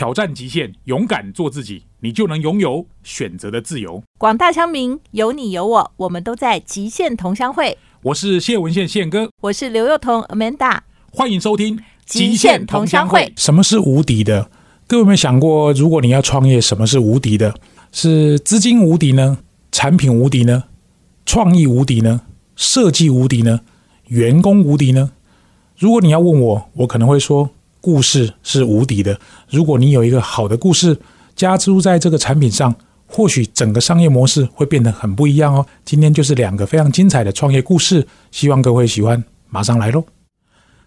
挑战极限，勇敢做自己，你就能拥有选择的自由。广大乡民，有你有我，我们都在极限同乡会。我是谢文宪宪哥，我是刘幼彤 Amanda，欢迎收听《极限同乡会》。什么是无敌的？各位有没有想过，如果你要创业，什么是无敌的？是资金无敌呢？产品无敌呢？创意无敌呢？设计无敌呢？员工无敌呢？如果你要问我，我可能会说，故事是无敌的。如果你有一个好的故事加注在这个产品上，或许整个商业模式会变得很不一样哦。今天就是两个非常精彩的创业故事，希望各位喜欢，马上来喽。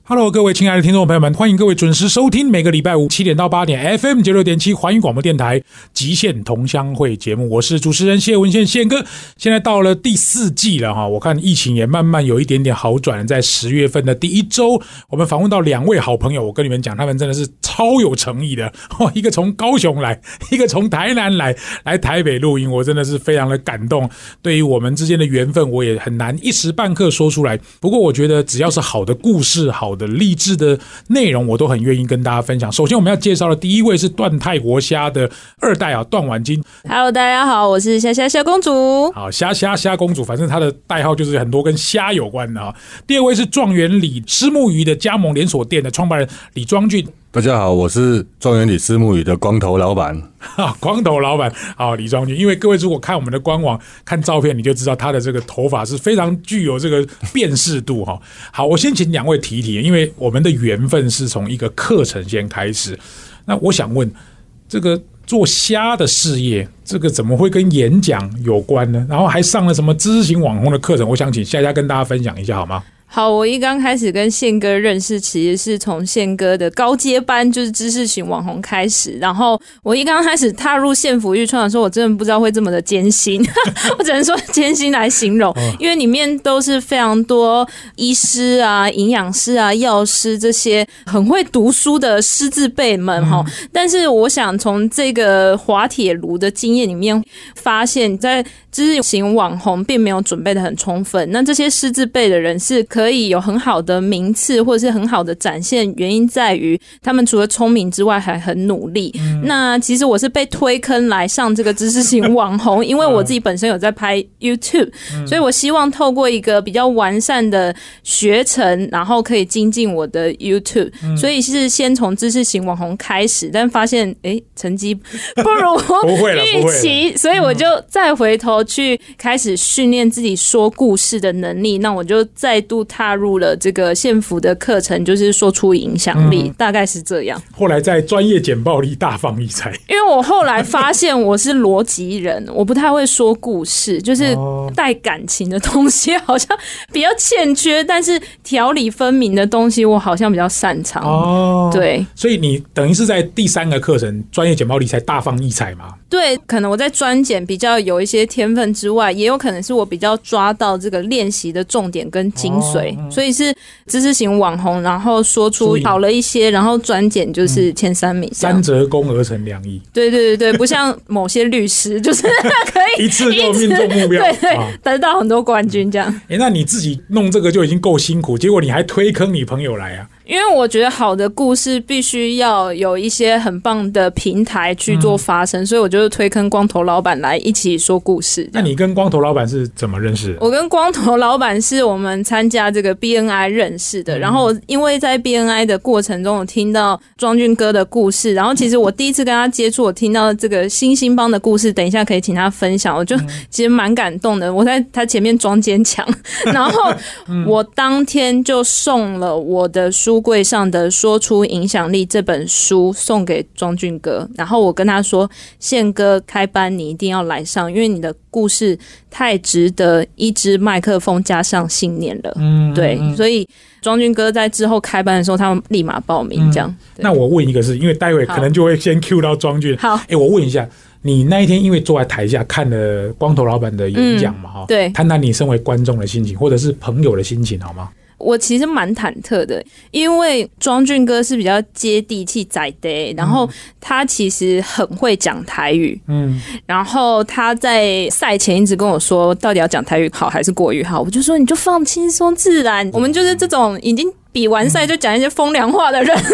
Hello，各位亲爱的听众朋友们，欢迎各位准时收听每个礼拜五七点到八点 FM 九六点七环宇广播电台《极限同乡会》节目，我是主持人谢文宪宪哥。现在到了第四季了哈，我看疫情也慢慢有一点点好转。在十月份的第一周，我们访问到两位好朋友，我跟你们讲，他们真的是超有诚意的。一个从高雄来，一个从台南来，来台北录音，我真的是非常的感动。对于我们之间的缘分，我也很难一时半刻说出来。不过，我觉得只要是好的故事，好。的励志的内容，我都很愿意跟大家分享。首先，我们要介绍的第一位是段泰国虾的二代啊，段婉金。Hello，大家好，我是虾虾虾公主。好，虾虾虾公主，反正她的代号就是很多跟虾有关的啊。第二位是状元李石木鱼的加盟连锁店的创办人李庄俊。大家好，我是庄园里私募语的光头老板。哈，光头老板，好，李庄君。因为各位如果看我们的官网看照片，你就知道他的这个头发是非常具有这个辨识度哈。好，我先请两位提提，因为我们的缘分是从一个课程先开始。那我想问，这个做虾的事业，这个怎么会跟演讲有关呢？然后还上了什么知识型网红的课程？我想请夏夏跟大家分享一下好吗？好，我一刚开始跟宪哥认识，其实是从宪哥的高阶班，就是知识型网红开始。然后我一刚开始踏入县府预创的时候，我真的不知道会这么的艰辛，我只能说艰辛来形容，因为里面都是非常多医师啊、营养师啊、药师这些很会读书的师字辈们哈。但是我想从这个滑铁卢的经验里面发现，在知识型网红并没有准备的很充分。那这些师字辈的人是可以有很好的名次，或者是很好的展现，原因在于他们除了聪明之外还很努力。那其实我是被推坑来上这个知识型网红，因为我自己本身有在拍 YouTube，所以我希望透过一个比较完善的学程，然后可以精进我的 YouTube。所以是先从知识型网红开始，但发现哎成绩 不如预期，所以我就再回头。去开始训练自己说故事的能力，那我就再度踏入了这个县府的课程，就是说出影响力，大概是这样。后来在专业简报里大放异彩，因为我后来发现我是逻辑人，我不太会说故事，就是带感情的东西好像比较欠缺，但是条理分明的东西我好像比较擅长。哦，对，所以你等于是在第三个课程专业简报里才大放异彩嘛？对，可能我在专简比较有一些天分之外，也有可能是我比较抓到这个练习的重点跟精髓，所以是知识型网红，然后说出好了一些，然后专简就是前三名，三折功而成两亿。对对对对，不像某些律师，就是 可以一次就命中目标，对对，得到很多冠军这样。哎，那你自己弄这个就已经够辛苦，结果你还推坑你朋友来啊？因为我觉得好的故事必须要有一些很棒的平台去做发声，所以我就推坑光头老板来一起说故事。那你跟光头老板是怎么认识？我跟光头老板是我们参加这个 BNI 认识的，然后因为在 BNI 的过程中，我听到庄俊哥的故事，然后其实我第一次跟他接触，我听到这个星星帮的故事，等一下可以请他分享，我就其实蛮感动的。我在他前面装坚强，然后我当天就送了我的书。书柜上的《说出影响力》这本书送给庄俊哥，然后我跟他说：“宪哥开班，你一定要来上，因为你的故事太值得一支麦克风加上信念了。”嗯，对，所以庄俊哥在之后开班的时候，他们立马报名。这样，那我问一个，事因为待会可能就会先 Q 到庄俊。好，哎，我问一下，你那一天因为坐在台下看了光头老板的演讲嘛？哈，对，谈谈你身为观众的心情，或者是朋友的心情，好吗？我其实蛮忐忑的，因为庄俊哥是比较接地气仔的，然后他其实很会讲台语，嗯，然后他在赛前一直跟我说，到底要讲台语好还是国语好？我就说你就放轻松自然，我们就是这种已经。比完赛就讲一些风凉话的人，就是刚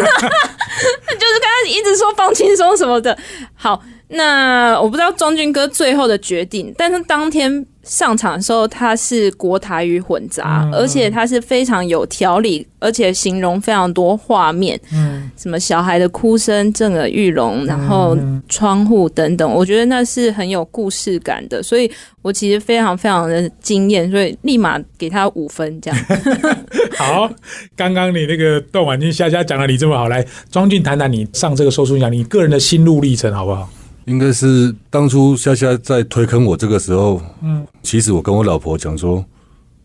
才一直说放轻松什么的。好，那我不知道庄俊哥最后的决定，但是当天。上场的时候，他是国台语混杂，而且他是非常有条理，而且形容非常多画面，嗯，什么小孩的哭声、震耳欲聋，然后窗户等等，我觉得那是很有故事感的，所以我其实非常非常的惊艳，所以立马给他五分这样。好，刚刚你那个段婉君虾虾讲的你这么好，来庄俊谈谈你上这个说书讲你个人的心路历程好不好？应该是当初夏夏在推坑我这个时候，嗯，其实我跟我老婆讲说，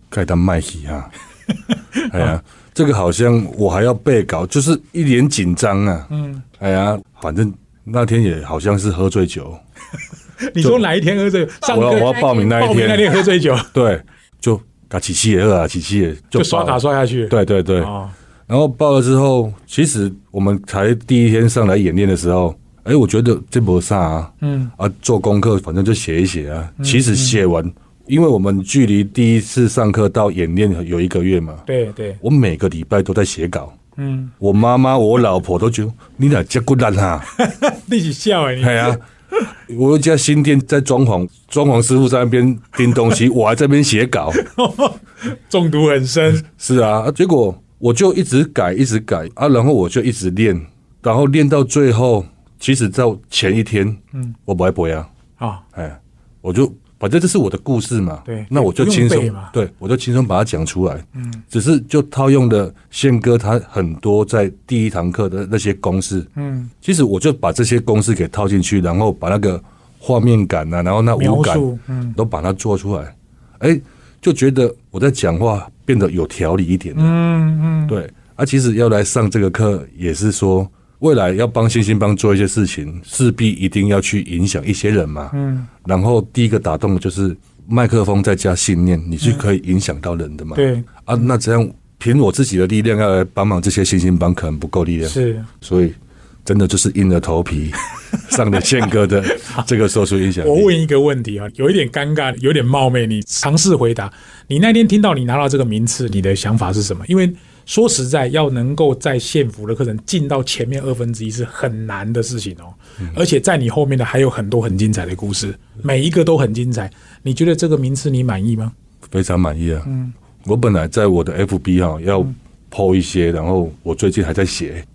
该当卖戏啊，哎呀，这个好像我还要背稿，就是一脸紧张啊，嗯，哎呀，反正那天也好像是喝醉酒。你说哪一天喝醉？我要我要报名那一天，那天喝醉酒，对，就啊起气也饿啊，起气也就刷卡刷下去，对对对，然后报了之后，其实我们才第一天上来演练的时候。哎，我觉得这不啥啊，嗯啊，做功课反正就写一写啊。其实写完，因为我们距离第一次上课到演练有一个月嘛。对对，我每个礼拜都在写稿。嗯，我妈妈、我老婆都觉得你俩结骨烂哈，一起笑哎。对啊，我有家新店在装潢，装潢师傅在那边钉东西，我还在那边写稿，中毒很深。是啊，结果我就一直改，一直改啊，然后我就一直练，然后练到最后。其实，在前一天，嗯，我不爱播呀，啊，哎，我就反正这是我的故事嘛，对，那我就轻松，对，我就轻松把它讲出来，嗯，只是就套用的宪哥他很多在第一堂课的那些公式，嗯，其实我就把这些公式给套进去，然后把那个画面感啊，然后那五感，嗯，都把它做出来，哎，就觉得我在讲话变得有条理一点，嗯嗯，对，啊，其实要来上这个课也是说。未来要帮星星帮做一些事情，势必一定要去影响一些人嘛。嗯。然后第一个打动的就是麦克风再加信念，你是可以影响到人的嘛。对。啊，那这样凭我自己的力量要来帮忙这些星星帮，可能不够力量。是。所以真的就是硬着头皮 上的宪哥的 这个说出影响。我问一个问题啊，有一点尴尬，有点冒昧，你尝试回答。你那天听到你拿到这个名次，你的想法是什么？因为。说实在，要能够在县府的课程进到前面二分之一是很难的事情哦，而且在你后面的还有很多很精彩的故事，每一个都很精彩。你觉得这个名次你满意吗？非常满意啊！嗯，我本来在我的 FB 哈要抛一些，然后我最近还在写，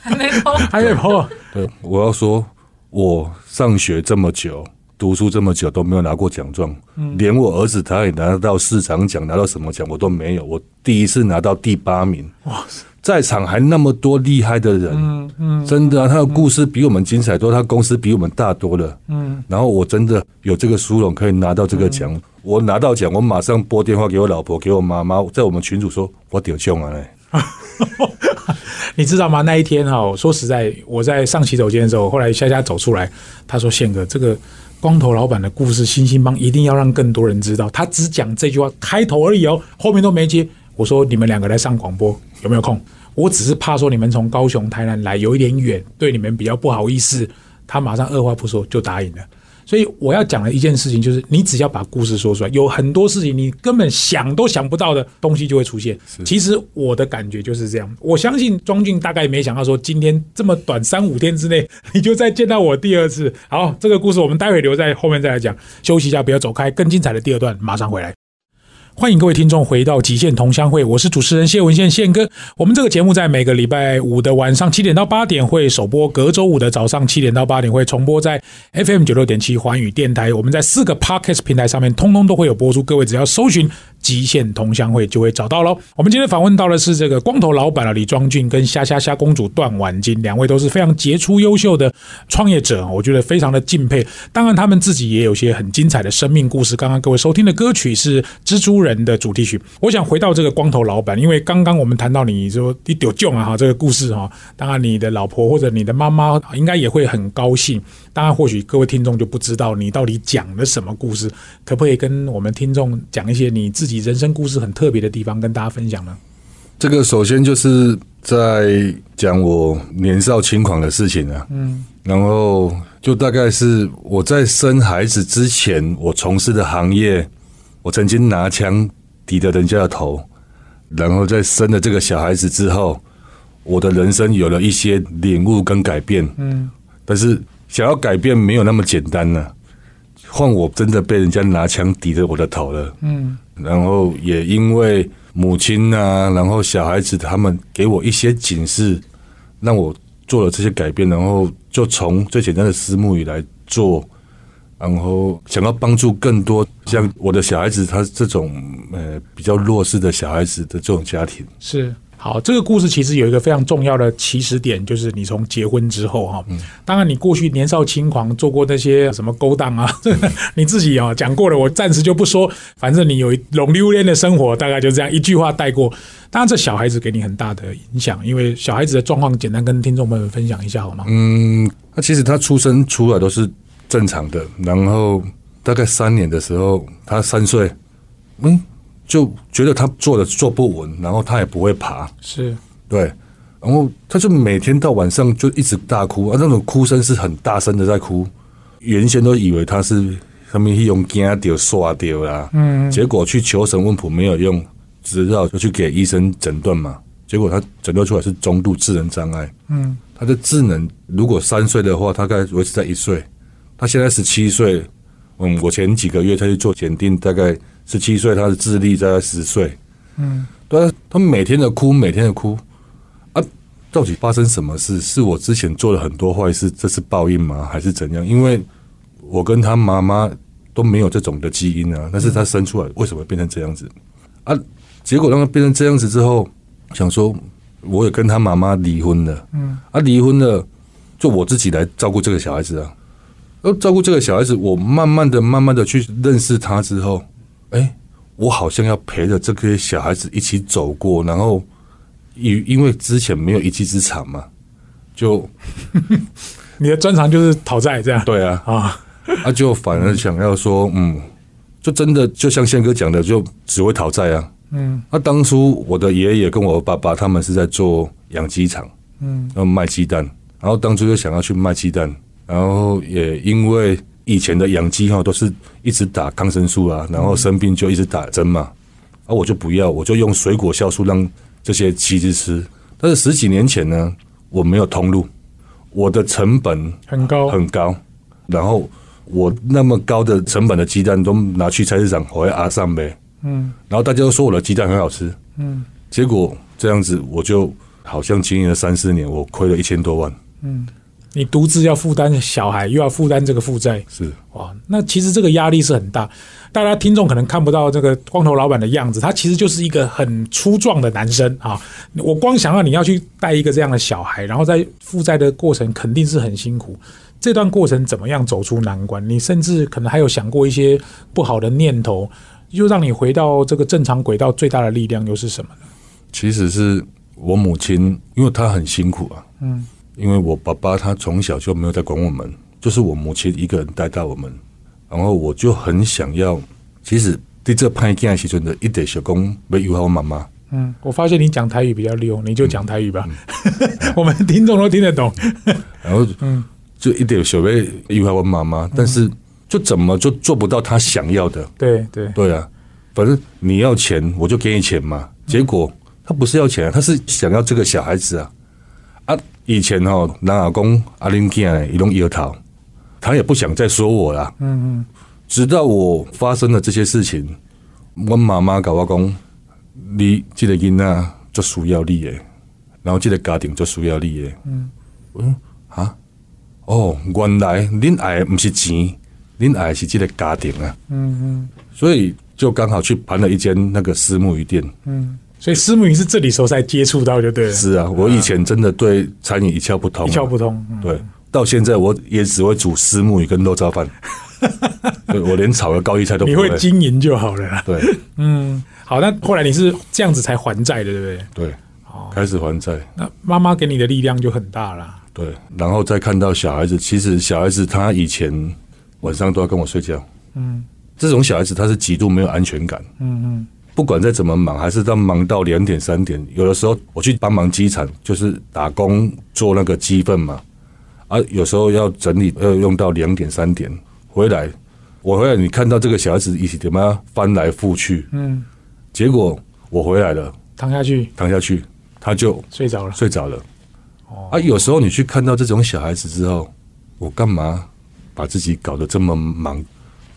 还没抛，还没抛。对，我要说，我上学这么久。读书这么久都没有拿过奖状，连我儿子他也拿到市长奖，拿到什么奖我都没有。我第一次拿到第八名，哇！在场还那么多厉害的人，嗯嗯，真的啊，他的故事比我们精彩多，他公司比我们大多了，嗯。然后我真的有这个殊荣可以拿到这个奖，我拿到奖，我马上拨电话给我老婆，给我妈妈，在我们群主说，我得奖啊嘞！你知道吗？那一天哈，说实在，我在上洗手间的时候，后来夏夏走出来，他说：“宪哥，这个。”光头老板的故事，星星帮一定要让更多人知道。他只讲这句话开头而已哦，后面都没接。我说你们两个来上广播有没有空？我只是怕说你们从高雄、台南来有一点远，对你们比较不好意思。他马上二话不说就答应了。所以我要讲的一件事情就是，你只要把故事说出来，有很多事情你根本想都想不到的东西就会出现。其实我的感觉就是这样。我相信庄俊大概没想到说，今天这么短三五天之内，你就再见到我第二次。好，这个故事我们待会留在后面再来讲。休息一下，不要走开，更精彩的第二段马上回来。欢迎各位听众回到《极限同乡会》，我是主持人谢文宪宪哥。我们这个节目在每个礼拜五的晚上七点到八点会首播，隔周五的早上七点到八点会重播在 FM 九六点七环宇电台。我们在四个 Podcast 平台上面通通都会有播出，各位只要搜寻。极限同乡会就会找到喽。我们今天访问到的是这个光头老板啊，李庄俊跟虾虾虾公主段婉金，两位都是非常杰出优秀的创业者，我觉得非常的敬佩。当然，他们自己也有些很精彩的生命故事。刚刚各位收听的歌曲是《蜘蛛人》的主题曲。我想回到这个光头老板，因为刚刚我们谈到你说你丢救啊哈这个故事哈，当然你的老婆或者你的妈妈应该也会很高兴。当然，或许各位听众就不知道你到底讲了什么故事，可不可以跟我们听众讲一些你自己人生故事很特别的地方，跟大家分享呢？这个首先就是在讲我年少轻狂的事情啊，嗯，然后就大概是我在生孩子之前，我从事的行业，我曾经拿枪抵着人家的头，然后在生了这个小孩子之后，我的人生有了一些领悟跟改变。嗯，但是想要改变没有那么简单呢、换我真的被人家拿枪抵着我的头了。嗯，然后也因为母亲啊，然后小孩子他们给我一些警示，让我做了这些改变，然后就从最简单的私募语来做。然后想要帮助更多像我的小孩子，他这种呃比较弱势的小孩子的这种家庭，是好，这个故事其实有一个非常重要的起始点，就是你从结婚之后哈，当然你过去年少轻狂做过那些什么勾当啊，你自己啊讲过了，我暂时就不说，反正你有一龙溜连的生活，大概就这样一句话带过。当然，这小孩子给你很大的影响，因为小孩子的状况，简单跟听众朋友们分享一下好吗？嗯，那其实他出生出来都是正常的，然后大概三年的时候，他三岁，嗯，就觉得他坐的坐不稳，然后他也不会爬，是。对，然后他就每天到晚上就一直大哭，啊，那种哭声是很大声的在哭。原先都以为他是他们用惊掉刷掉啦，嗯，结果去求神问卜没有用，只好就去给医生诊断嘛。结果他诊断出来是中度智能障碍，嗯，他的智能如果三岁的话，大概维持在一岁，他现在十七岁，嗯，我前几个月他去做检定，大概十七岁，他的智力在十岁，嗯，对啊，他每天的哭，每天的哭，啊，到底发生什么事？是我之前做了很多坏事，这是报应吗？还是怎样？因为我跟他妈妈都没有这种的基因啊，但是他生出来为什么变成这样子啊？结果让他变成这样子之后，想说我也跟他妈妈离婚了，嗯，啊，离婚了，就我自己来照顾这个小孩子啊。而照顾这个小孩子，我慢慢的、慢慢的去认识他之后，哎，我好像要陪着这个小孩子一起走过，然后因因为之前没有一技之长嘛，就 你的专长就是讨债这样。对啊，啊，啊，就反而想要说，嗯，就真的就像宪哥讲的，就只会讨债啊。嗯，那、当初我的爷爷跟我爸爸他们是在做养鸡场，嗯，要卖鸡蛋，然后当初就想要去卖鸡蛋，然后也因为以前的养鸡哈都是一直打抗生素啊，然后生病就一直打针嘛，啊，我就不要，我就用水果酵素让这些鸡子吃。但是十几年前呢，我没有通路，我的成本很高，很高，然后我那么高的成本的鸡蛋都拿去菜市场回阿上呗，嗯，然后大家都说我的鸡蛋很好吃，嗯，结果这样子我就好像经营了三四年，我亏了一千多万，你独自要负担小孩，又要负担这个负债，是哇，那其实这个压力是很大。大家听众可能看不到这个光头老板的样子，他其实就是一个很粗壮的男生啊。我光想到你要去带一个这样的小孩，然后在负债的过程肯定是很辛苦。这段过程怎么样走出难关？你甚至可能还有想过一些不好的念头，又让你回到这个正常轨道。最大的力量又是什么呢？其实是我母亲，因为她很辛苦啊，嗯，因为我爸爸他从小就没有在管我们，就是我母亲一个人带大我们，然后我就很想要，其实对这叛逆的时阵的一点小功没有好我妈妈，嗯，我发现你讲台语比较溜，你就讲台语吧，我们听众都听得懂。然后嗯。就一点小要友好我妈妈，但是就怎么就做不到他想要的，对对，对啊，反正你要钱我就给你钱嘛。结果他不是要钱啊，他是想要这个小孩子啊啊！以前哦，男阿公阿林健一弄摇头，他也不想再说我啦。嗯嗯。直到我发生了这些事情，我妈妈跟我讲，你这个囡仔就需要你诶，然后这个家庭就需要你诶。嗯。我说啊，哦，原来恁爱的不是钱，恁爱的是这个家庭啊。嗯嗯所以就刚好去盘了一间那个私募鱼店。所以私募鱼是这里时候才接触到，就对了，是啊，我以前真的对餐饮一窍不通啊，一窍不通。嗯对，到现在我也只会煮私募鱼跟肉燥饭，对我连炒个高丽菜都不会你会经营就好了啦。对 好，那后来你是这样子才还债的，对不对？对，开始还债。那妈妈给你的力量就很大啦。对，然后再看到小孩子，其实小孩子他以前晚上都要跟我睡觉，嗯，这种小孩子他是极度没有安全感，嗯嗯，不管再怎么忙，还是到忙到两点三点，有的时候我去帮忙机场，就是打工做那个鸡粪嘛，啊，有时候要整理要用到两点三点，回来我回来，你看到这个小孩子一起怎么样翻来覆去，嗯，结果我回来了，躺下去躺下去，他就睡着了。睡着了。啊，有时候你去看到这种小孩子之后，我干嘛把自己搞得这么忙？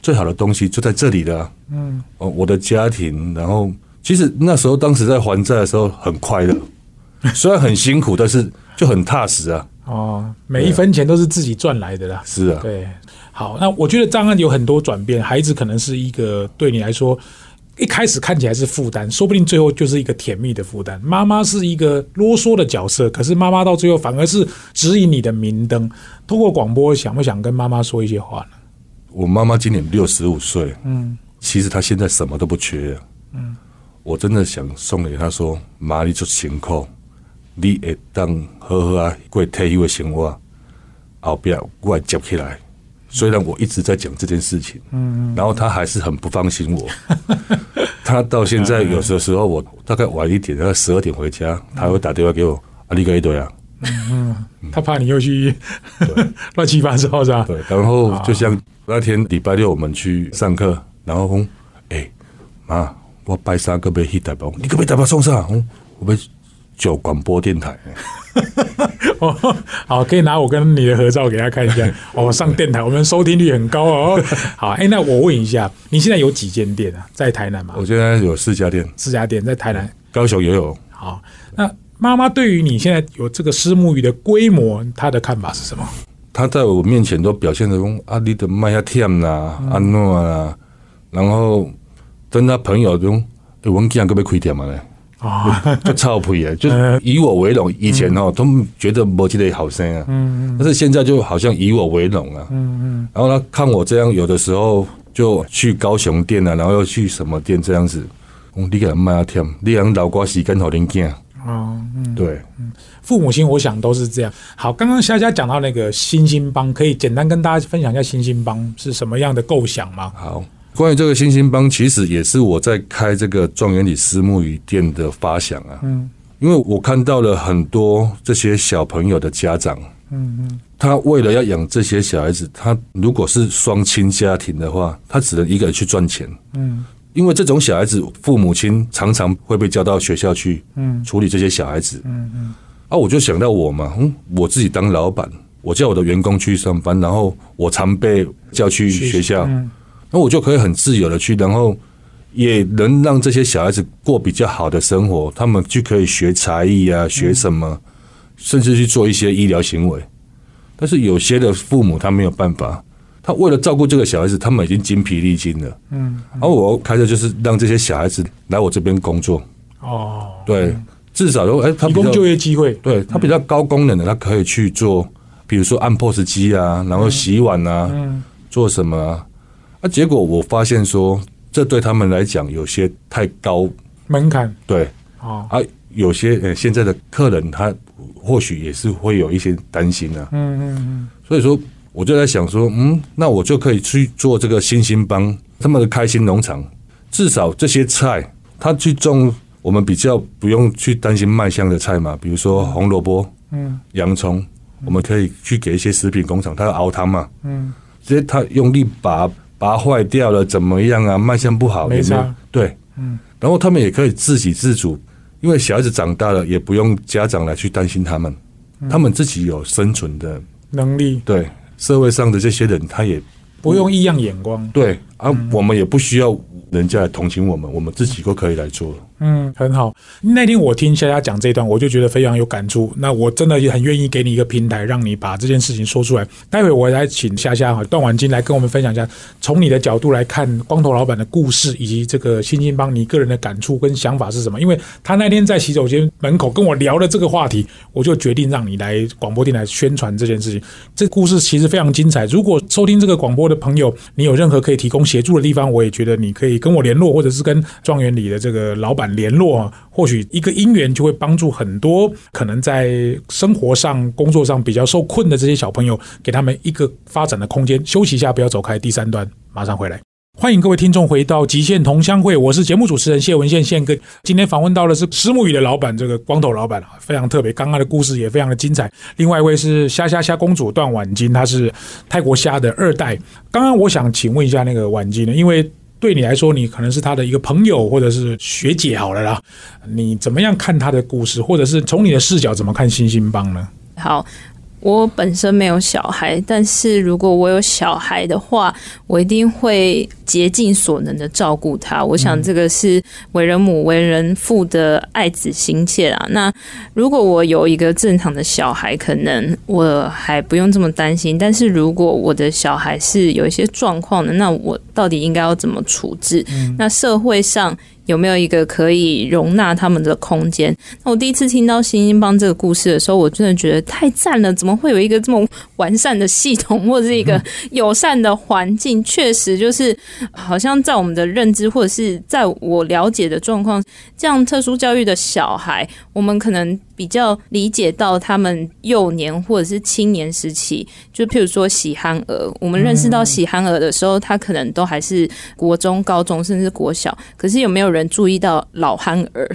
最好的东西就在这里了。嗯，哦，我的家庭，然后其实那时候当时在还债的时候很快乐，虽然很辛苦，但是就很踏实啊。哦，每一分钱都是自己赚来的啦。是啊，对。好，那我觉得张安有很多转变，孩子可能是一个对你来说。一开始看起来是负担，说不定最后就是一个甜蜜的负担。妈妈是一个啰嗦的角色，可是妈妈到最后反而是指引你的明灯。通过广播，想不想跟妈妈说一些话呢？我妈妈今年六十五岁，嗯，其实她现在什么都不缺，嗯，我真的想送给她说：妈，你做辛苦，你会当好好啊过退休的生活，后边我来接起来。虽然我一直在讲这件事情，嗯，然后他还是很不放心我。他到现在有的时候，我大概晚一点，大概十二点回家，他会打电话给我，啊，你个一堆啊，嗯，他怕你又去 乱七八糟是吧？对，然后就像那天礼拜六我们去上课，然后说，哎，妈，我拜三个被去代表，你可不可以代表送上？我被叫广播电台。哦，好，可以拿我跟你的合照给他看一下。哦，上电台，我们收听率很高哦。好，哎，那我问一下，你现在有几间店啊？在台南吗？我现在有四家店，四家店在台南、高雄也有。好，那妈妈对于你现在有这个私募鱼的规模，她的看法是什么？她在我面前都表现的说：“啊，你的卖下甜啦，安诺啦。”然后跟他朋友中，我们今天可不可以开店嘛？呢？啊，就超配啊！就是以我为荣。以前哦，都觉得摩羯的好声啊，嗯嗯，但是现在就好像以我为荣啊，嗯嗯。然后他看我这样，有的时候就去高雄店啊，然后又去什么店这样子。你给他卖啊甜，你让老瓜洗跟好零件哦，嗯，对，父母亲我想都是这样。好，刚刚夏夏讲到那个星星帮，可以简单跟大家分享一下星星帮是什么样的构想吗？好。关于这个星星帮，其实也是我在开这个状元里私募鱼店的发想啊。嗯，因为我看到了很多这些小朋友的家长，嗯嗯，他为了要养这些小孩子，他如果是双亲家庭的话，他只能一个人去赚钱。嗯，因为这种小孩子，父母亲常常会被叫到学校去，嗯，处理这些小孩子。嗯嗯，啊，我就想到我嘛，嗯，我自己当老板，我叫我的员工去上班，然后我常被叫去学校。那我就可以很自由的去，然后也能让这些小孩子过比较好的生活。他们就可以学才艺啊，学什么，甚至去做一些医疗行为。但是有些的父母他没有办法，他为了照顾这个小孩子，他们已经精疲力尽了。嗯，而我开的就是让这些小孩子来我这边工作。哦，对，至少说，哎，提供就业机会。对他比较高功能的，他可以去做，比如说按 POS 机啊，然后洗碗啊，做什么。啊，结果我发现说，这对他们来讲有些太高门槛。对，哦，啊，有些呃，现在的客人他或许也是会有一些担心啊。嗯嗯嗯。所以说，我就在想说，嗯，那我就可以去做这个星星帮他们的开心农场，至少这些菜他去种，我们比较不用去担心卖相的菜嘛，比如说红萝卜、嗯，洋葱，我们可以去给一些食品工厂，他要熬汤嘛，嗯，直接他用力拔。拔坏掉了怎么样啊？卖相不好，没错，对，嗯，然后他们也可以自给自足，因为小孩子长大了，也不用家长来去担心他们，他们自己有生存的能力。对，社会上的这些人，他也不用异样眼光。对，啊，我们也不需要人家来同情我们，我们自己都可以来做。嗯，很好。那天我听夏夏讲这段，我就觉得非常有感触。那我真的也很愿意给你一个平台，让你把这件事情说出来。待会我来请夏夏哈段婉金来跟我们分享一下，从你的角度来看光头老板的故事，以及这个新兴帮你个人的感触跟想法是什么？因为他那天在洗手间门口跟我聊了这个话题，我就决定让你来广播电台宣传这件事情。这故事其实非常精彩。如果收听这个广播的朋友，你有任何可以提供协助的地方，我也觉得你可以跟我联络，或者是跟庄园里的这个老板。联络，或许一个姻缘就会帮助很多可能在生活上、工作上比较受困的这些小朋友，给他们一个发展的空间。休息一下，不要走开。第三段马上回来，欢迎各位听众回到极限同乡会，我是节目主持人谢文宪宪哥。今天访问到的是石木鱼的老板，这个光头老板啊非常特别。刚刚的故事也非常的精彩。另外一位是虾虾虾公主段婉金，她是泰国虾的二代。刚刚我想请问一下那个婉金呢，因为。对你来说，你可能是他的一个朋友或者是学姐好了啦。你怎么样看他的故事，或者是从你的视角怎么看星星帮呢？好。我本身没有小孩，但是如果我有小孩的话，我一定会竭尽所能的照顾他。我想这个是为人母、为人父的爱子心切啊。那如果我有一个正常的小孩，可能我还不用这么担心。但是如果我的小孩是有一些状况的，那我到底应该要怎么处置？那社会上。有没有一个可以容纳他们的空间？那我第一次听到星星帮这个故事的时候，我真的觉得太赞了！怎么会有一个这么完善的系统，或者是一个友善的环境？确实，就是好像在我们的认知，或者是在我了解的状况，这样特殊教育的小孩，我们可能。比较理解到他们幼年或者是青年时期，就譬如说喜憨儿，我们认识到喜憨儿的时候，他可能都还是国中、高中，甚至国小。可是有没有人注意到老憨儿？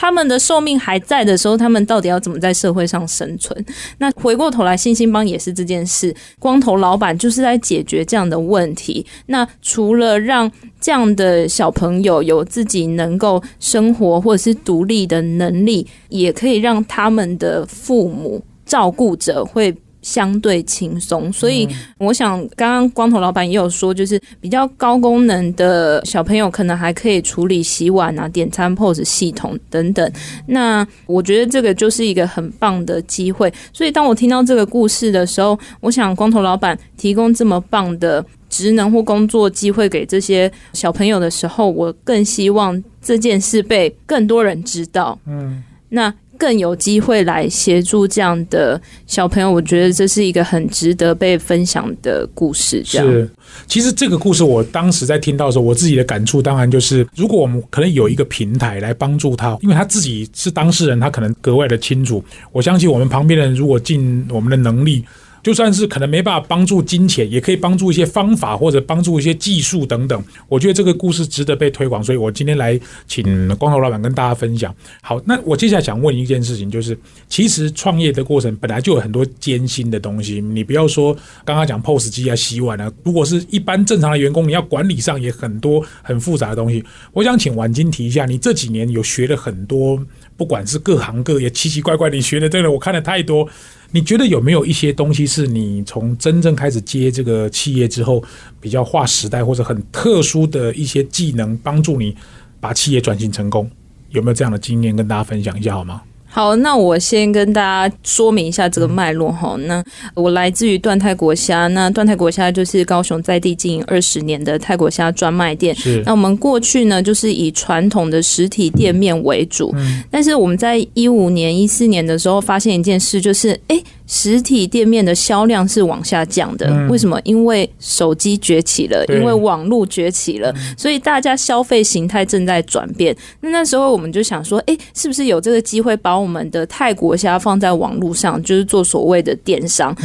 他们的寿命还在的时候，他们到底要怎么在社会上生存？那回过头来，星星帮也是这件事。光头老板就是在解决这样的问题。那除了让这样的小朋友有自己能够生活或者是独立的能力，也可以让他们的父母照顾者会。相对轻松，所以我想，刚刚光头老板也有说，就是比较高功能的小朋友，可能还可以处理洗碗啊、点餐 POS 系统等等。那我觉得这个就是一个很棒的机会。所以当我听到这个故事的时候，我想光头老板提供这么棒的职能或工作机会给这些小朋友的时候，我更希望这件事被更多人知道。嗯，那。更有机会来协助这样的小朋友，我觉得这是一个很值得被分享的故事。是，其实这个故事我当时在听到的时候，我自己的感触当然就是，如果我们可能有一个平台来帮助他，因为他自己是当事人，他可能格外的清楚。我相信我们旁边的人如果尽我们的能力。就算是可能没办法帮助金钱，也可以帮助一些方法或者帮助一些技术等等。我觉得这个故事值得被推广，所以我今天来请光头老板跟大家分享。好，那我接下来想问一件事情，就是其实创业的过程本来就有很多艰辛的东西。你不要说刚刚讲 POS 机啊、洗碗啊，如果是一般正常的员工，你要管理上也很多很复杂的东西。我想请婉金提一下，你这几年有学了很多，不管是各行各业奇奇怪怪，你学的对了我看了太多。你觉得有没有一些东西是你从真正开始接这个企业之后，比较划时代或者很特殊的一些技能，帮助你把企业转型成功？有没有这样的经验跟大家分享一下好吗？好，那我先跟大家说明一下这个脉络哈。那我来自于段泰国虾，那段泰国虾就是高雄在地经营二十年的泰国虾专卖店。是，那我们过去呢，就是以传统的实体店面为主。嗯，但是我们在一五年、一四年的时候，发现一件事，就是哎。实体店面的销量是往下降的，为什么？因为手机崛起了，因为网络崛起了，所以大家消费形态正在转变。那那时候我们就想说，哎，是不是有这个机会把我们的泰国虾放在网络上，就是做所谓的电商？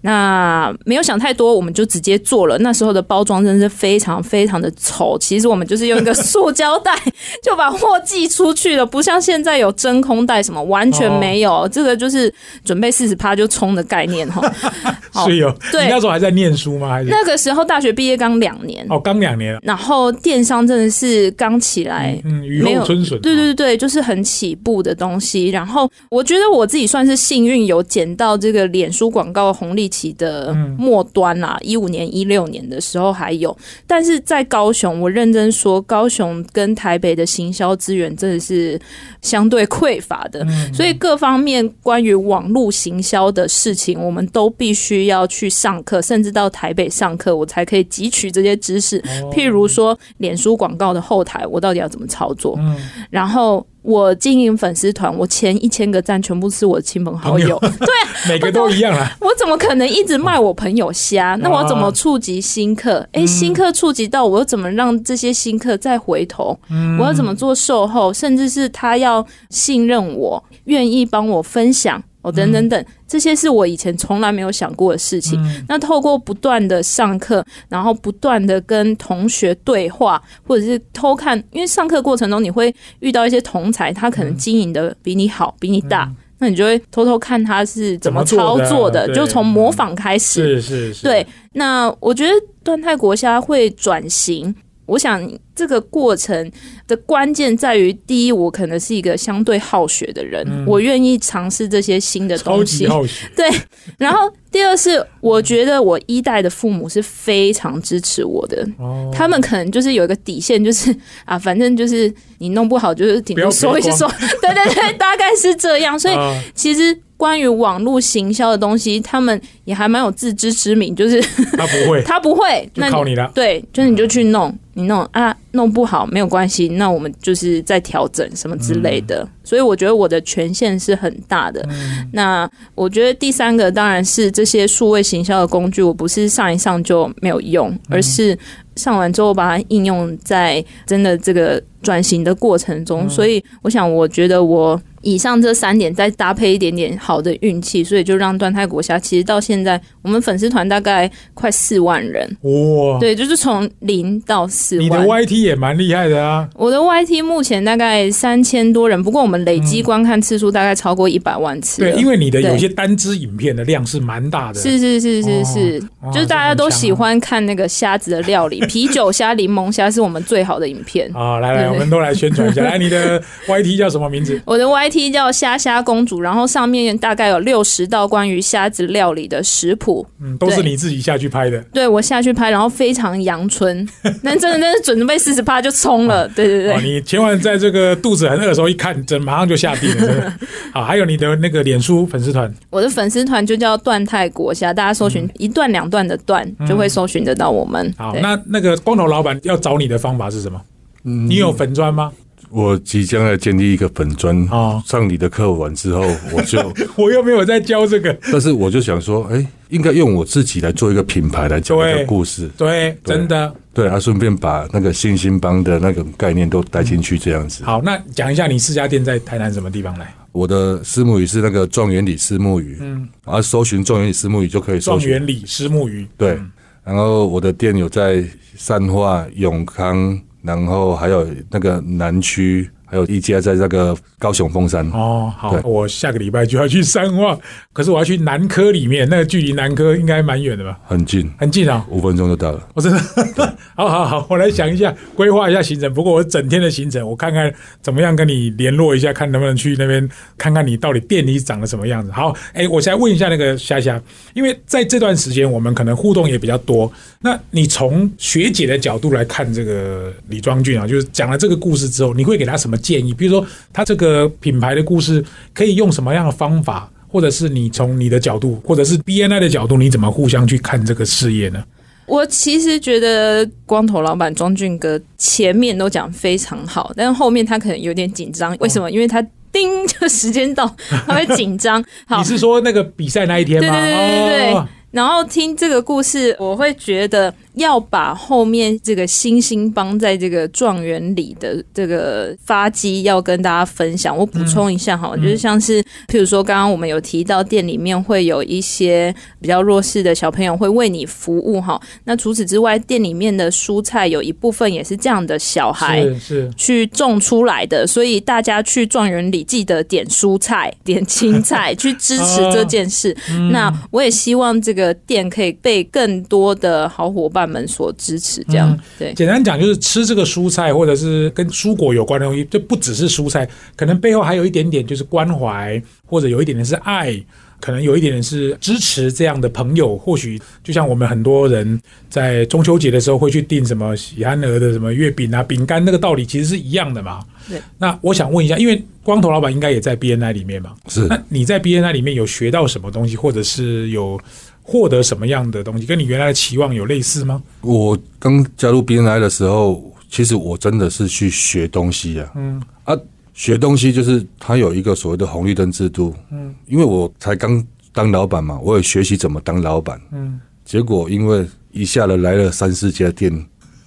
那没有想太多，我们就直接做了。那时候的包装真是非常非常的丑，其实我们就是用一个塑胶袋 就把货寄出去了，不像现在有真空袋什么，完全没有。这个就是准备四十趴就。冲的概念哈，是有。对，那时候还在念书吗？还是那个时候大学毕业刚两年？哦，刚两年。然后电商真的是刚起来，嗯，雨后春笋。对对对，就是很起步的东西。然后我觉得我自己算是幸运，有捡到这个脸书广告红利期的末端啦。一五年、一六年的时候还有，但是在高雄，我认真说，高雄跟台北的行销资源真的是相对匮乏的，所以各方面关于网络行销的。的事情，我们都必须要去上课，甚至到台北上课，我才可以汲取这些知识。譬如说，脸书广告的后台，我到底要怎么操作？嗯，然后我经营粉丝团，我前一千个赞全部是我的亲朋好友，对，每个都一样啊。我怎么可能一直卖我朋友虾？那我怎么触及新客？哎，新客触及到，我又怎么让这些新客再回头？我要怎么做售后？甚至是他要信任我，愿意帮我分享。哦，等等等，这些是我以前从来没有想过的事情。那透过不断的上课，然后不断的跟同学对话，或者是偷看，因为上课过程中你会遇到一些同才，他可能经营的比你好，比你大，那你就会偷偷看他是怎么操作的，就从模仿开始。是是是。对，那我觉得端泰国虾会转型。我想这个过程的关键在于，第一，我可能是一个相对好学的人，我愿意尝试这些新的东西。对，然后第二是，我觉得我一代的父母是非常支持我的，哦。他们可能就是有一个底线，就是啊，反正就是你弄不好，就是顶多说一说，对对对，大概是这样。所以啊。其实关于网络行销的东西，他们也还蛮有自知之明，就是他不会，他不会，那靠你了。对，就是你就去弄，你弄啊，弄不好没有关系，那我们就是再调整什么之类的。所以我觉得我的权限是很大的。那我觉得第三个当然是这些数位行销的工具，我不是上一上就没有用，而是上完之后把它应用在真的这个转型的过程中。所以我想，我觉得我。以上这三点再搭配一点点好的运气，所以就让段泰国虾其实到现在我们粉丝团大概快四万人，哇，对，就是从零到四万你的。YT 也蛮厉害的啊，我的 YT 目前大概三千多人，不过我们累积观看次数大概超过一百万次了。对，因为你的有些单支影片的量是蛮大的，是是是是是，哦就是大家都喜欢看那个虾子的料理，啤酒虾、柠檬虾是我们最好的影片。啊，来来，对我们都来宣传一下。来，你的 YT 叫什么名字？我的 YT 叫虾虾公主，然后上面大概有六十道关于虾子料理的食谱，嗯，都是你自己下去拍的。对我下去拍，然后非常阳春，那真的真的准备四十趴就冲了，对对对哦，。你千万在这个肚子很饿的时候一看，真马上就下地了，真的。好，还有你的那个脸书粉丝团，我的粉丝团就叫段泰国虾，大家搜寻一段两段的段，就会搜寻得到我们。好，那那个光头老板要找你的方法是什么？嗯你有粉砖吗？我即将要建立一个粉砖哦上你的课完之后，我就，我又没有在教这个。但是我就想说，哎、应该用我自己来做一个品牌来讲一对个故事，对，真的。对啊，顺便把那个信心帮的那个概念都带进去，这样子。好，那讲一下你四家店在台南什么地方来？我的虱目鱼是那个状元里虱目鱼，嗯，啊，搜寻状元里虱目鱼就可以搜寻。状元里虱目鱼。对，然后我的店有在善化、永康，然后还有那个南区，还有一家在那个高雄凤山。哦，好，我下个礼拜就要去三化，可是我要去南科里面，那个距离南科应该蛮远的吧？很近，很近啊、五分钟就到了。我真的，好好好，我来想一下，规划一下行程。不过我整天的行程，我看看怎么样跟你联络一下，看能不能去那边看看你到底店里长得什么样子。好，哎，我现在问一下那个虾虾，因为在这段时间我们可能互动也比较多。那你从学姐的角度来看这个李庄俊啊，就是讲了这个故事之后，你会给他什么建议？比如说他这个品牌的故事可以用什么样的方法？或者是你从你的角度，或者是 BNI 的角度，你怎么互相去看这个事业呢？我其实觉得光头老板庄俊哥前面都讲非常好，但是后面他可能有点紧张。为什么？因为他叮，就时间到，他会紧张。好 你，是说那个比赛那一天吗？对对对对对哦然后听这个故事，我会觉得要把后面这个星星帮在这个状元里的这个发迹要跟大家分享。我补充一下哈，就是像是譬如说，刚刚我们有提到店里面会有一些比较弱势的小朋友会为你服务哈。那除此之外，店里面的蔬菜有一部分也是这样的小孩。是是，去种出来的，所以大家去状元里记得点蔬菜、点青菜，去支持这件事。那我也希望这个店可以被更多的好伙伴们所支持，这样、对。简单讲就是吃这个蔬菜或者是跟蔬果有关的东西，就不只是蔬菜，可能背后还有一点点就是关怀，或者有一点点是爱。可能有一点点是支持这样的朋友，或许就像我们很多人在中秋节的时候会去订什么喜憨儿的什么月饼啊、饼干，那个道理其实是一样的嘛。对。那我想问一下，因为光头老板应该也在 BNI 里面嘛，是那你在 BNI 里面有学到什么东西，或者是有获得什么样的东西，跟你原来的期望有类似吗？我刚加入 BNI 的时候，其实我真的是去学东西啊。嗯啊，学东西就是它有一个所谓的红绿灯制度。嗯，因为我才刚当老板嘛，我也学习怎么当老板。嗯，结果因为一下子来了三四家店，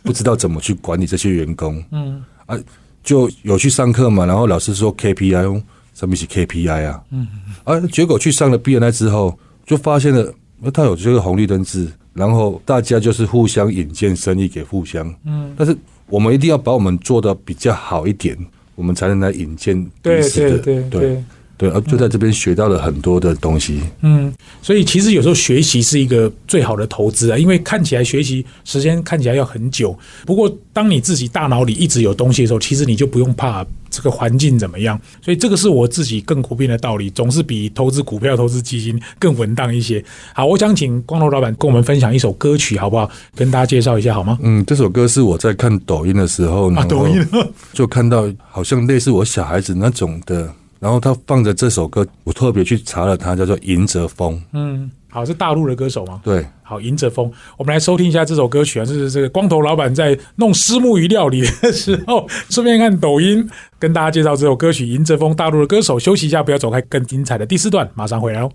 不知道怎么去管理这些员工。嗯啊，就有去上课嘛，然后老师说 KPI，哦什么是 KPI 啊？嗯啊，结果去上了 BNI 之后，就发现了。那他有这个红绿灯制，然后大家就是互相引荐生意给互相，嗯，但是我们一定要把我们做的比较好一点，我们才能来引荐彼对此的，对对对，对，啊，就在这边学到了很多的东西。嗯，所以其实有时候学习是一个最好的投资啊，因为看起来学习时间看起来要很久，不过当你自己大脑里一直有东西的时候，其实你就不用怕这个环境怎么样。所以这个是我自己更普遍的道理，总是比投资股票、投资基金更稳当一些。好，我想请光头老板跟我们分享一首歌曲，好不好？跟大家介绍一下好吗？嗯，这首歌是我在看抖音的时候，啊，抖音，就看到好像类似我小孩子那种的，然后他放着这首歌，我特别去查了他，叫做迎泽峰。嗯，好，是大陆的歌手吗？对，好，迎着风，我们来收听一下这首歌曲啊，这是这个光头老板在弄虱目鱼料理的时候，顺便看抖音，跟大家介绍这首歌曲《迎着风》，大陆的歌手。休息一下，不要走开，更精彩的第四段马上回来哦。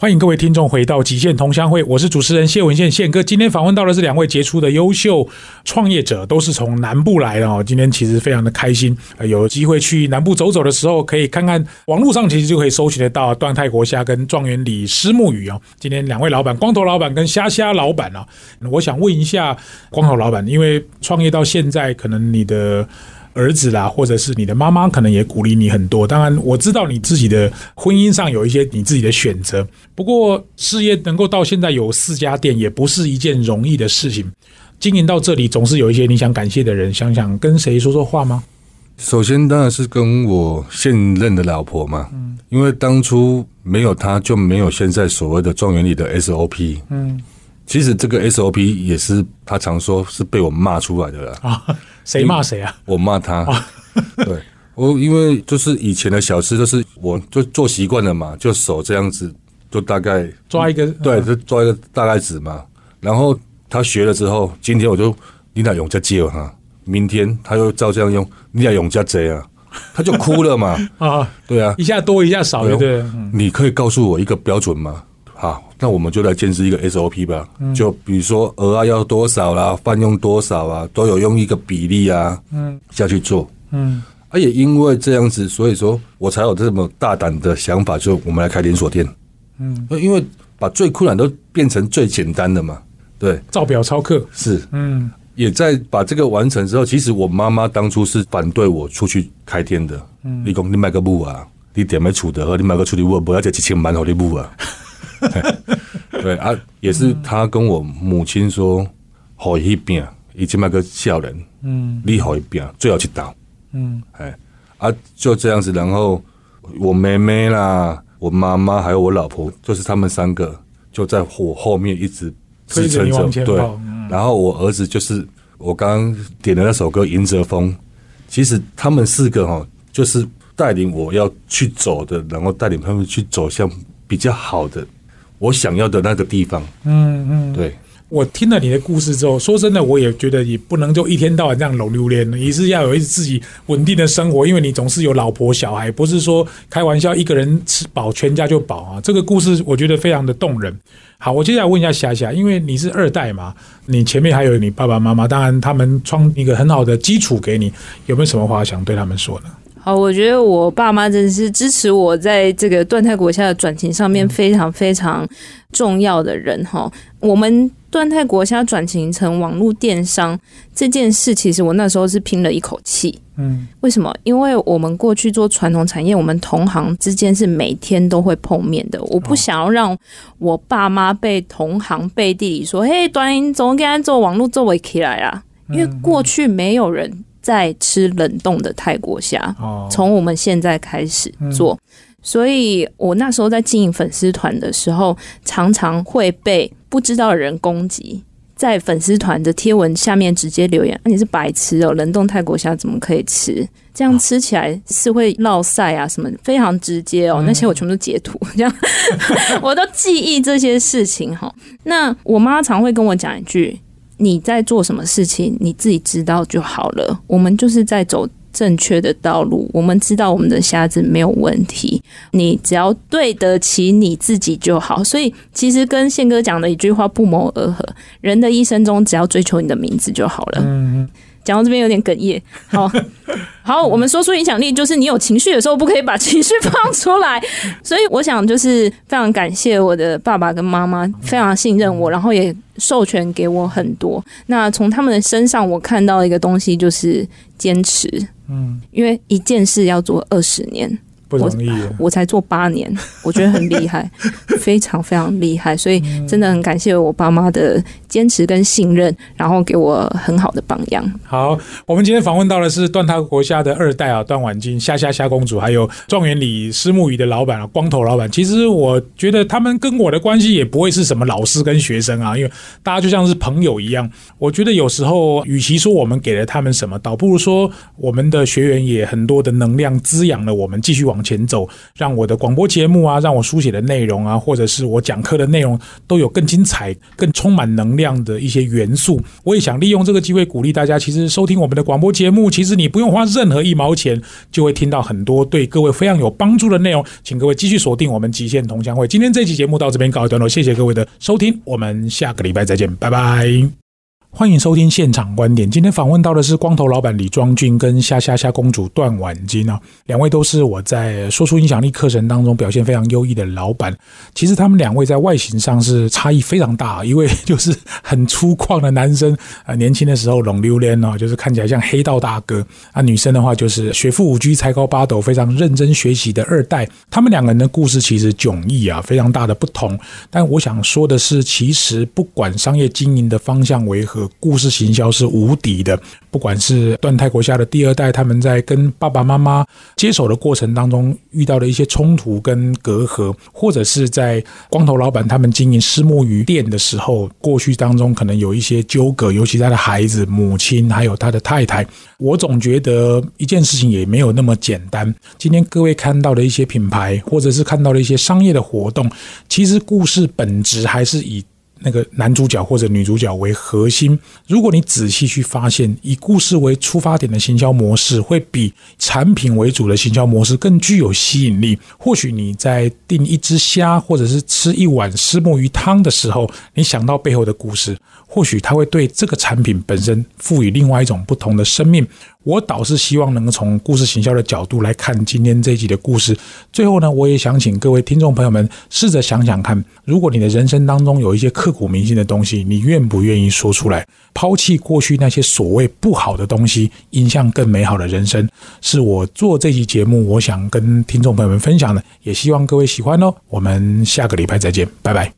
欢迎各位听众回到极限同乡会，我是主持人谢文宪宪哥。今天访问到的是两位杰出的优秀创业者，都是从南部来的哦。今天其实非常的开心，有机会去南部走走的时候，可以看看网络上其实就可以搜寻得到段泰国虾跟状元李思木鱼哦。今天两位老板，光头老板跟虾虾老板啊，我想问一下光头老板，因为创业到现在，可能你的。儿子啦，或者是你的妈妈，可能也鼓励你很多。当然，我知道你自己的婚姻上有一些你自己的选择。不过，事业能够到现在有四家店，也不是一件容易的事情。经营到这里，总是有一些你想感谢的人，想想跟谁说说话吗？首先当然是跟我现任的老婆嘛，嗯，因为当初没有她，就没有现在所谓的状元里的 SOP。嗯其实这个 SOP 也是他常说是被我骂出来的啦。啊，谁骂谁啊？我骂他，对我因为就是以前的小吃，就是我就做习惯了嘛，就手这样子，就大概抓一个对，就抓一个大概子嘛。然后他学了之后，今天我就你俩用家借哈，明天他又照这样用，你俩用家贼啊，他就哭了嘛。啊，对啊，一下多一下少，对不对？嗯你可以告诉我一个标准吗？好，那我们就来建设一个 SOP 吧。就比如说鹅啊要多少啦，饭用多少啊，都有用一个比例啊，嗯下去做。嗯啊，也因为这样子，所以说我才有这么大胆的想法，就我们来开连锁店。嗯，因为把最困难都变成最简单的嘛。对，照表超课。是嗯也在把这个完成之后，其实我妈妈当初是反对我出去开店的。嗯，你讲你买个母啊，你点没处的，和，你买个处理母，不要这几千万好你母啊。对啊，也是他跟我母亲说，好一边，已经买个笑人，嗯你好一边，最好去打。嗯哎啊，就这样子，然后我妹妹啦，我妈妈还有我老婆，就是他们三个就在我后面一直支撑着，对然后我儿子就是我刚刚点的那首歌《迎着风》，其实他们四个哈，就是带领我要去走的，然后带领他们去走向比较好的我想要的那个地方。嗯嗯，对，我听了你的故事之后，说真的，我也觉得也不能就一天到晚这样搂榴莲，也是要有一自己稳定的生活，因为你总是有老婆小孩，不是说开玩笑一个人吃饱全家就饱啊。这个故事我觉得非常的动人。好，我接下来问一下霞霞，因为你是二代嘛，你前面还有你爸爸妈妈，当然他们创一个很好的基础给你，有没有什么话想对他们说呢？好，我觉得我爸妈真的是支持我在这个段泰国虾的转型上面非常非常重要的人哈。我们段泰国虾转型成网络电商这件事，其实我那时候是拼了一口气。嗯为什么？因为我们过去做传统产业，我们同行之间是每天都会碰面的。我不想要让我爸妈被同行背地里说：“嘿，端云怎么跟他做网络做不起来啊？”因为过去没有人在吃冷冻的泰国虾，哦，从我们现在开始做。所以我那时候在经营粉丝团的时候，常常会被不知道的人攻击，在粉丝团的贴文下面直接留言：“啊、你是白痴哦，冷冻泰国虾怎么可以吃？这样吃起来是会落晒啊，什么 非常直接哦。”那些我全部都截图，这样 我都记忆这些事情哈。那我妈常会跟我讲一句：“你在做什么事情，你自己知道就好了。我们就是在走正确的道路，我们知道我们的瞎子没有问题，你只要对得起你自己就好。所以其实跟宪哥讲的一句话不谋而合，人的一生中只要追求你的名字就好了。嗯讲到这边有点哽咽，好好，我们说出影响力，就是你有情绪的时候不可以把情绪放出来。所以我想就是非常感谢我的爸爸跟妈妈，非常信任我，然后也授权给我很多。那从他们的身上，我看到一个东西就是坚持，嗯因为一件事要做二十年。不容易。我才做八年，我觉得很厉害，非常非常厉害，所以真的很感谢我爸妈的坚持跟信任，然后给我很好的榜样。好，我们今天访问到的是段他国家的二代啊，段婉金、夏夏夏公主，还有状元李思木鱼的老板啊，光头老板。其实我觉得他们跟我的关系也不会是什么老师跟学生啊，因为大家就像是朋友一样。我觉得有时候，与其说我们给了他们什么，倒不如说我们的学员也很多的能量滋养了我们，继续往往前走，让我的广播节目啊，让我书写的内容啊，或者是我讲课的内容，都有更精彩、更充满能量的一些元素。我也想利用这个机会鼓励大家，其实收听我们的广播节目，其实你不用花任何一毛钱，就会听到很多对各位非常有帮助的内容。请各位继续锁定我们极限同乡会。今天这期节目到这边告一段落，谢谢各位的收听，我们下个礼拜再见，拜拜。欢迎收听现场观点。今天访问到的是光头老板李庄俊跟虾虾虾公主段婉金啊，两位都是我在说出影响力课程当中表现非常优异的老板。其实他们两位在外形上是差异非常大，一位就是很粗犷的男生啊，年轻的时候冷溜溜哦，就是看起来像黑道大哥啊。女生的话就是学富五车、才高八斗、非常认真学习的二代。他们两个人的故事其实迥异啊，非常大的不同。但我想说的是，其实不管商业经营的方向为何。故事行销是无敌的，不管是段泰国下的第二代，他们在跟爸爸妈妈接手的过程当中遇到的一些冲突跟隔阂，或者是在光头老板他们经营石木鱼店的时候，过去当中可能有一些纠葛，尤其他的孩子、母亲还有他的太太，我总觉得一件事情也没有那么简单。今天各位看到的一些品牌，或者是看到的一些商业的活动，其实故事本质还是以。那个男主角或者女主角为核心，如果你仔细去发现，以故事为出发点的行销模式，会比产品为主的行销模式更具有吸引力。或许你在订一只虾，或者是吃一碗虱目鱼汤的时候，你想到背后的故事，或许它会对这个产品本身赋予另外一种不同的生命。我倒是希望能够从故事行销的角度来看今天这一集的故事。最后呢，我也想请各位听众朋友们试着想想看，如果你的人生当中有一些刻骨铭心的东西，你愿不愿意说出来？抛弃过去那些所谓不好的东西，迎向更美好的人生，是我做这期节目我想跟听众朋友们分享的。也希望各位喜欢哦。我们下个礼拜再见，拜拜。